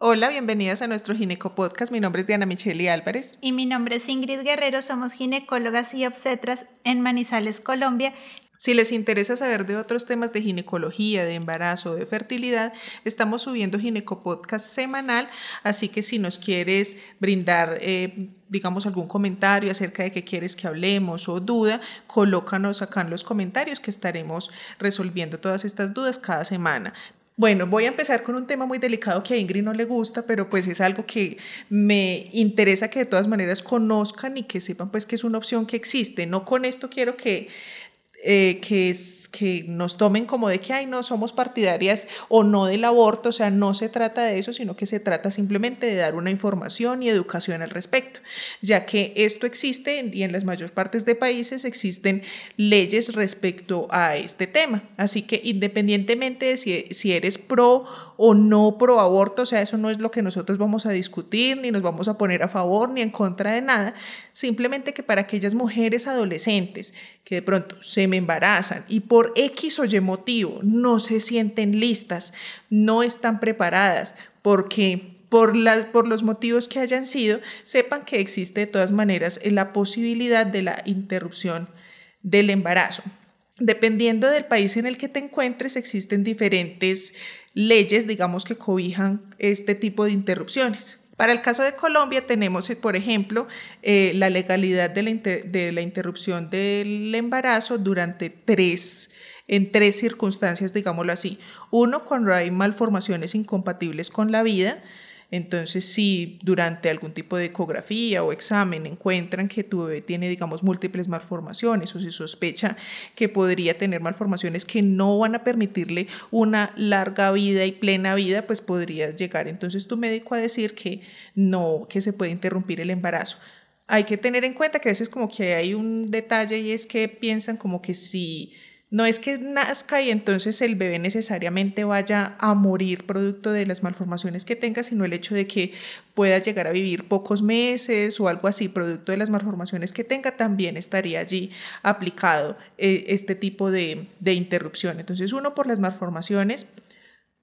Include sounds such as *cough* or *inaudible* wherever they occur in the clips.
Hola, bienvenidas a nuestro Gineco Podcast. Mi nombre es Diana Micheli Álvarez. Y mi nombre es Ingrid Guerrero. Somos ginecólogas y obstetras en Manizales, Colombia. Si les interesa saber de otros temas de ginecología, de embarazo, de fertilidad, estamos subiendo Gineco Podcast semanal, así que si nos quieres brindar, eh, digamos, algún comentario acerca de qué quieres que hablemos o duda, colócanos acá en los comentarios que estaremos resolviendo todas estas dudas cada semana. Bueno, voy a empezar con un tema muy delicado que a Ingrid no le gusta, pero pues es algo que me interesa que de todas maneras conozcan y que sepan pues que es una opción que existe. No con esto quiero que eh, que, es, que nos tomen como de que, ay, no somos partidarias o no del aborto, o sea, no se trata de eso, sino que se trata simplemente de dar una información y educación al respecto, ya que esto existe y en las mayor partes de países existen leyes respecto a este tema. Así que independientemente de si, si eres pro o no pro aborto, o sea, eso no es lo que nosotros vamos a discutir, ni nos vamos a poner a favor ni en contra de nada, simplemente que para aquellas mujeres adolescentes que de pronto se me embarazan y por X o Y motivo no se sienten listas, no están preparadas, porque por, por los motivos que hayan sido, sepan que existe de todas maneras la posibilidad de la interrupción del embarazo. Dependiendo del país en el que te encuentres, existen diferentes leyes, digamos, que cobijan este tipo de interrupciones. Para el caso de Colombia tenemos, por ejemplo, eh, la legalidad de la, de la, interrupción del embarazo durante tres, en tres circunstancias, digámoslo así. Uno, cuando hay malformaciones incompatibles con la vida, entonces, si durante algún tipo de ecografía o examen encuentran que tu bebé tiene, digamos, múltiples malformaciones o se sospecha que podría tener malformaciones que no van a permitirle una larga vida y plena vida, pues podría llegar entonces tu médico a decir que no, que se puede interrumpir el embarazo. Hay que tener en cuenta que a veces como que hay un detalle y es que piensan como que si no es que nazca y entonces el bebé necesariamente vaya a morir producto de las malformaciones que tenga, sino el hecho de que pueda llegar a vivir pocos meses o algo así, producto de las malformaciones que tenga, también estaría allí aplicado eh, este tipo de, de interrupción. Entonces, uno por las malformaciones,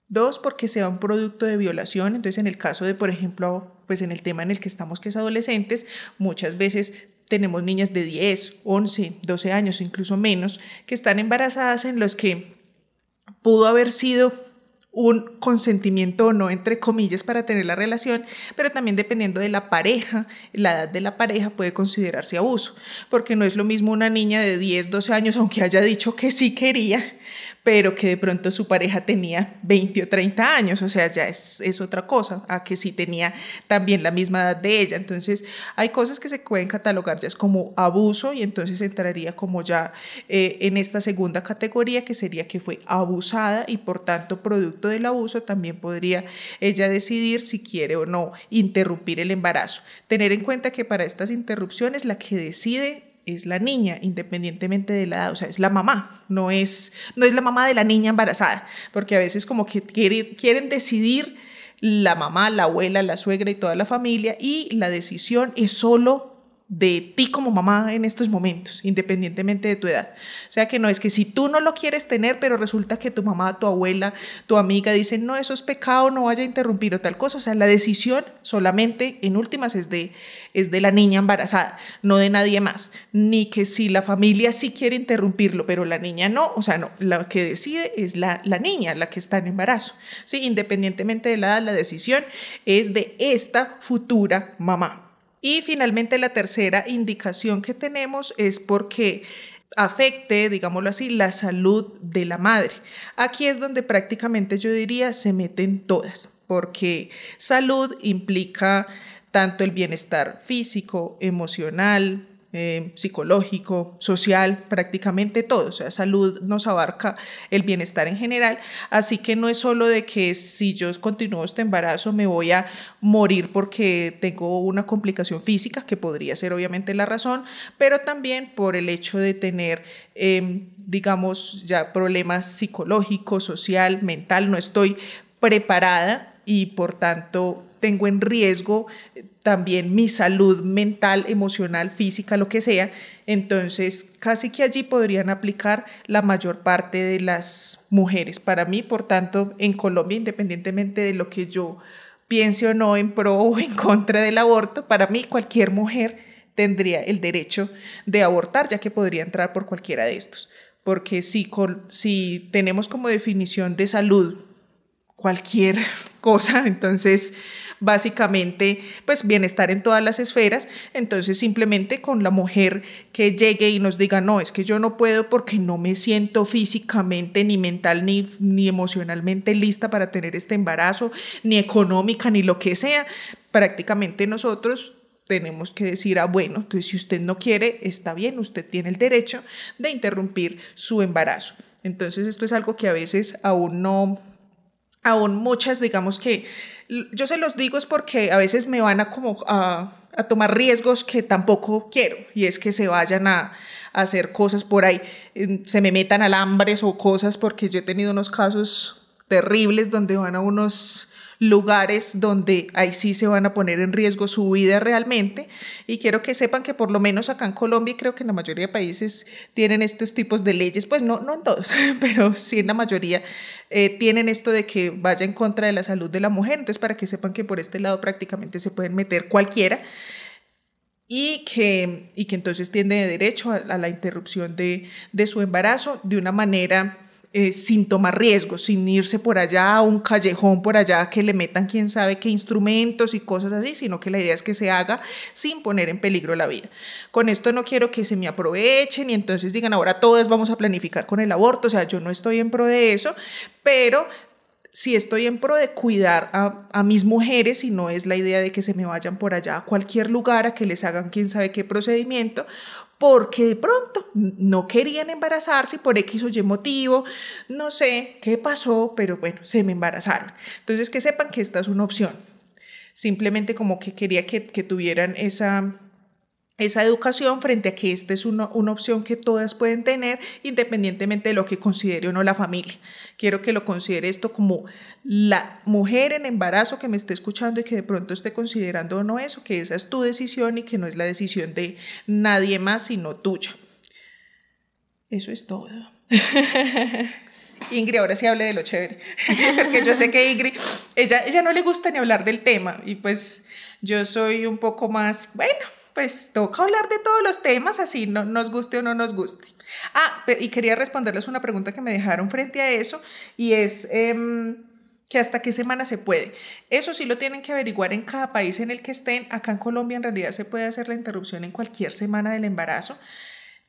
dos porque sea un producto de violación, entonces en el caso de, por ejemplo, pues en el tema en el que estamos que es adolescentes, muchas veces tenemos niñas de 10, 11, 12 años, incluso menos, que están embarazadas en los que pudo haber sido un consentimiento o no, entre comillas, para tener la relación, pero también dependiendo de la pareja, la edad de la pareja puede considerarse abuso, porque no es lo mismo una niña de 10, 12 años, aunque haya dicho que sí quería, pero que de pronto su pareja tenía 20 o 30 años, o sea, ya es, es, otra cosa, a que sí tenía también la misma edad de ella. Entonces, hay cosas que se pueden catalogar ya es como abuso y entonces entraría como ya eh, en esta segunda categoría que sería que fue abusada y por tanto producto del abuso también podría ella decidir si quiere o no interrumpir el embarazo. Tener en cuenta que para estas interrupciones la que decide es la niña, independientemente de la edad, o sea, es la mamá, no es, no es la mamá de la niña embarazada, porque a veces como que quieren decidir la mamá, la abuela, la suegra y toda la familia, y la decisión es solo de ti como mamá en estos momentos, independientemente de tu edad. O sea que no es que si tú no lo quieres tener, pero resulta que tu mamá, tu abuela, tu amiga dicen, no, eso es pecado, no vaya a interrumpir o tal cosa. O sea, la decisión solamente en últimas es de, es de la niña embarazada, no de nadie más. Ni que si la familia sí quiere interrumpirlo, pero la niña no, o sea, no, la que decide es la, la niña, la que está en embarazo. ¿sí? Independientemente de la edad, la decisión es de esta futura mamá. Y finalmente la tercera indicación que tenemos es porque afecte, digámoslo así, la salud de la madre. Aquí es donde prácticamente yo diría se meten todas, porque salud implica tanto el bienestar físico, emocional, eh, psicológico, social, prácticamente todo. O sea, salud nos abarca el bienestar en general. Así que no es solo de que si yo continúo este embarazo me voy a morir porque tengo una complicación física, que podría ser obviamente la razón, pero también por el hecho de tener, em, digamos, ya problemas psicológicos, social, mental. No estoy preparada y por tanto tengo en riesgo también mi salud mental, emocional, física, lo que sea. Entonces, casi que allí podrían aplicar la mayor parte de las mujeres. Para mí, por tanto, en Colombia, independientemente de lo que yo piense o no en pro o en contra del aborto, para mí cualquier mujer tendría el derecho de abortar, ya que podría entrar por cualquiera de estos. Porque si, si tenemos como definición de salud cualquier *laughs* cosa, entonces básicamente pues bienestar en todas las esferas, entonces simplemente con la mujer que llegue y nos diga, no, es que yo no puedo porque no me siento físicamente ni mental ni, ni emocionalmente lista para tener este embarazo, ni económica, ni lo que sea, prácticamente nosotros tenemos que decir, ah, bueno, entonces si usted no quiere, está bien, usted tiene el derecho de interrumpir su embarazo. Entonces esto es algo que a veces aún no, aún muchas, digamos que, yo se los digo es porque a veces me van a como a, tomar riesgos que tampoco quiero, y es que se vayan a, a hacer cosas por ahí, se me metan alambres o cosas, porque yo he tenido unos casos terribles donde van a unos lugares donde ahí sí se van a poner en riesgo su vida realmente. Y quiero que sepan que por lo menos acá en Colombia, y creo que en la mayoría de países tienen estos tipos de leyes, pues no, no en todos, *laughs* pero sí en la mayoría eh, tienen esto de que vaya en contra de la salud de la mujer. Entonces, para que sepan que por este lado prácticamente se pueden meter cualquiera y que, y que entonces tiene derecho a, a la interrupción de, de, su embarazo de una manera eh, sin tomar riesgos, sin irse por allá a un callejón por allá que le metan quién sabe qué instrumentos y cosas así, sino que la idea es que se haga sin poner en peligro la vida. Con esto no quiero que se me aprovechen y entonces digan ahora todas vamos a planificar con el aborto, o sea, yo no estoy en pro de eso, pero si estoy en pro de cuidar a, a, mis mujeres y no es la idea de que se me vayan por allá a cualquier lugar a que les hagan quién sabe qué procedimiento, porque de pronto no querían embarazarse por X o Y motivo, no sé qué pasó, pero bueno, se me embarazaron. Entonces, que sepan que esta es una opción. Simplemente como que quería que, que tuvieran esa, esa educación frente a que esta es una, una, opción que todas pueden tener independientemente de lo que considere o no la familia. Quiero que lo considere esto como la mujer en embarazo que me esté escuchando y que de pronto esté considerando o no eso, que esa es tu decisión y que no es la decisión de nadie más sino tuya. Eso es todo. *laughs* Ingrid, ahora sí hable de lo chévere, *laughs* porque yo sé que Ingrid, ella, ella no le gusta ni hablar del tema y pues yo soy un poco más, bueno, pues toca hablar de todos los temas, así no, nos guste o no nos guste. Ah, y quería responderles una pregunta que me dejaron frente a eso, y es em, que hasta qué semana se puede. Eso sí lo tienen que averiguar en cada país en el que estén. Acá en Colombia en realidad se puede hacer la interrupción en cualquier semana del embarazo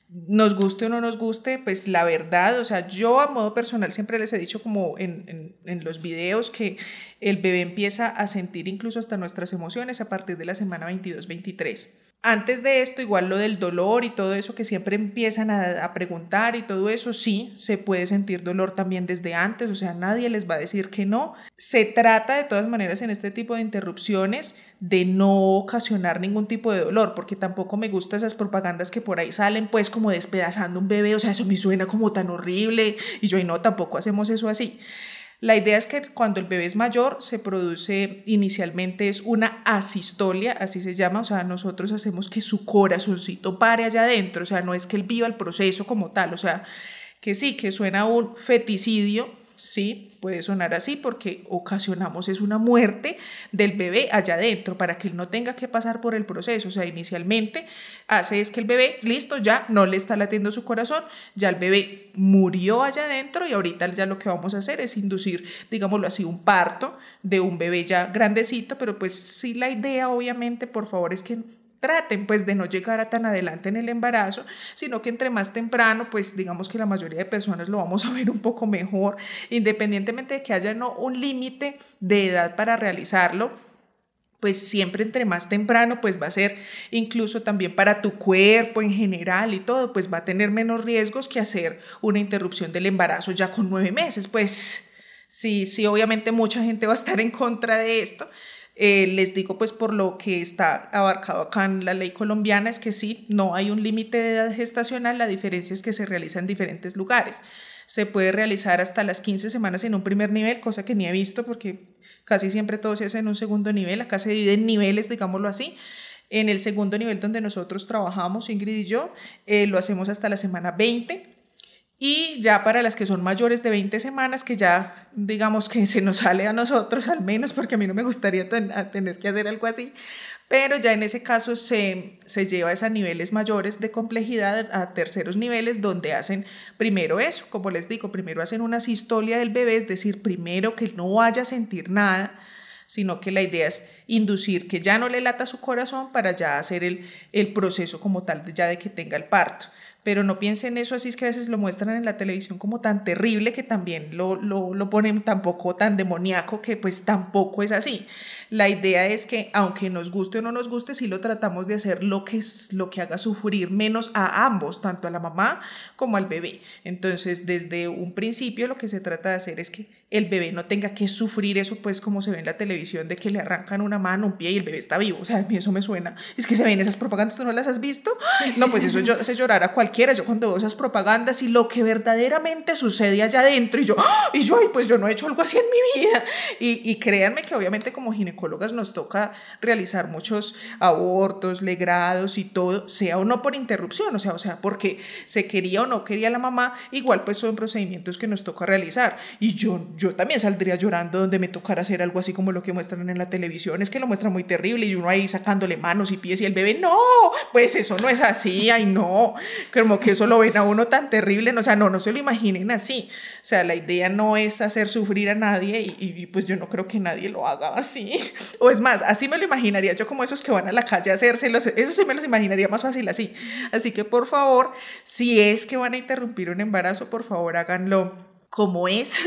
nos guste o no nos guste, pues la verdad, o sea, yo a modo personal siempre les he dicho como en, en, en, los videos que el bebé empieza a sentir incluso hasta nuestras emociones a partir de la semana 22-23. Antes de esto, igual lo del dolor y todo eso que siempre empiezan a, preguntar y todo eso, sí, se puede sentir dolor también desde antes, o sea, nadie les va a decir que no. Se trata de todas maneras en este tipo de interrupciones de no ocasionar ningún tipo de dolor, porque tampoco me gustan esas propagandas que por ahí salen pues como despedazando un bebé, o sea, eso me suena como tan horrible y yo y no, tampoco hacemos eso así. La idea es que cuando el bebé es mayor se produce inicialmente es una asistolia, así se llama, o sea, nosotros hacemos que su corazoncito pare allá adentro, o sea, no es que él viva el proceso como tal, o sea, que sí, que suena un feticidio, sí, puede sonar así porque ocasionamos es una muerte del bebé allá adentro para que él no tenga que pasar por el proceso. O sea, inicialmente hace es que el bebé, listo, ya no le está latiendo su corazón, ya el bebé murió allá adentro y ahorita ya lo que vamos a hacer es inducir, digámoslo así, un parto de un bebé ya grandecito, pero pues sí la idea obviamente, por favor, es que traten pues de no llegar a tan adelante en el embarazo, sino que entre más temprano, pues digamos que la mayoría de personas lo vamos a ver un poco mejor, independientemente de que haya no un límite de edad para realizarlo, pues siempre entre más temprano, pues va a ser incluso también para tu cuerpo en general y todo, pues va a tener menos riesgos que hacer una interrupción del embarazo ya con nueve meses, pues sí, sí, obviamente mucha gente va a estar en contra de esto, eh, les digo, pues por lo que está abarcado acá en la ley colombiana, es que sí, no hay un límite de edad gestacional, la diferencia es que se realiza en diferentes lugares. Se puede realizar hasta las 15 semanas en un primer nivel, cosa que ni he visto porque casi siempre todo se hace en un segundo nivel, acá se divide en niveles, digámoslo así. En el segundo nivel donde nosotros trabajamos, Ingrid y yo, eh, lo hacemos hasta la semana 20 Y ya para las que son mayores de 20 semanas, que ya digamos que se nos sale a nosotros al menos, porque a mí no me gustaría tener que hacer algo así, pero ya en ese caso se, se lleva a niveles mayores de complejidad, a terceros niveles, donde hacen primero eso, como les digo, primero hacen una sistolia del bebé, es decir, primero que no vaya a sentir nada, sino que la idea es inducir que ya no le lata su corazón para ya hacer el, el proceso como tal, ya de que tenga el parto pero no piensen eso así, es que a veces lo muestran en la televisión como tan terrible que también lo, lo, lo ponen tampoco tan demoníaco que pues tampoco es así. La idea es que aunque nos guste o no nos guste, sí lo tratamos de hacer lo que, es, lo que haga sufrir menos a ambos, tanto a la mamá como al bebé. Entonces, desde un principio lo que se trata de hacer es que el bebé no tenga que sufrir eso, pues como se ve en la televisión, de que le arrancan una mano, un pie y el bebé está vivo. O sea, a mí eso me suena. Es que se ven esas propagandas, ¿tú no las has visto? No, pues eso yo, hace llorar a cualquiera. Yo cuando veo esas propagandas y lo que verdaderamente sucede allá adentro, y yo, ¡ah! y yo, ay, pues yo no he hecho algo así en mi vida. Y, y créanme que obviamente como ginecólogas nos toca realizar muchos abortos, legrados y todo, sea o no por interrupción, o sea, o sea, porque se quería o no quería la mamá, igual pues son procedimientos que nos toca realizar. Y yo yo también saldría llorando donde me tocara hacer algo así como lo que muestran en la televisión. Es que lo muestran muy terrible y uno ahí sacándole manos y pies y el bebé, no, pues eso no es así, ay no, como que eso lo ven a uno tan terrible, no, o sea, no, no se lo imaginen así. O sea, la idea no es hacer sufrir a nadie y, pues yo no creo que nadie lo haga así. O es más, así me lo imaginaría yo como esos que van a la calle a hacérselos, eso sí me los imaginaría más fácil así. Así que por favor, si es que van a interrumpir un embarazo, por favor háganlo como es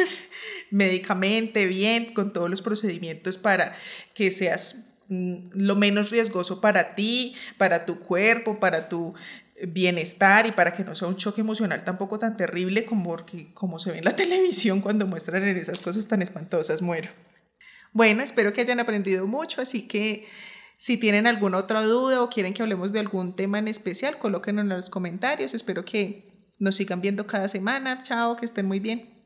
médicamente, bien, con todos los procedimientos para que seas mm, lo menos riesgoso para ti, para tu cuerpo, para tu bienestar y para que no sea un choque emocional tampoco tan terrible como, como se ve en la *laughs* televisión cuando muestran esas cosas tan espantosas, muero. Bueno, espero que hayan aprendido mucho, así que si tienen alguna otra duda o quieren que hablemos de algún tema en especial, colóquenlo en los comentarios. Espero que nos sigan viendo cada semana. Chao, que estén muy bien.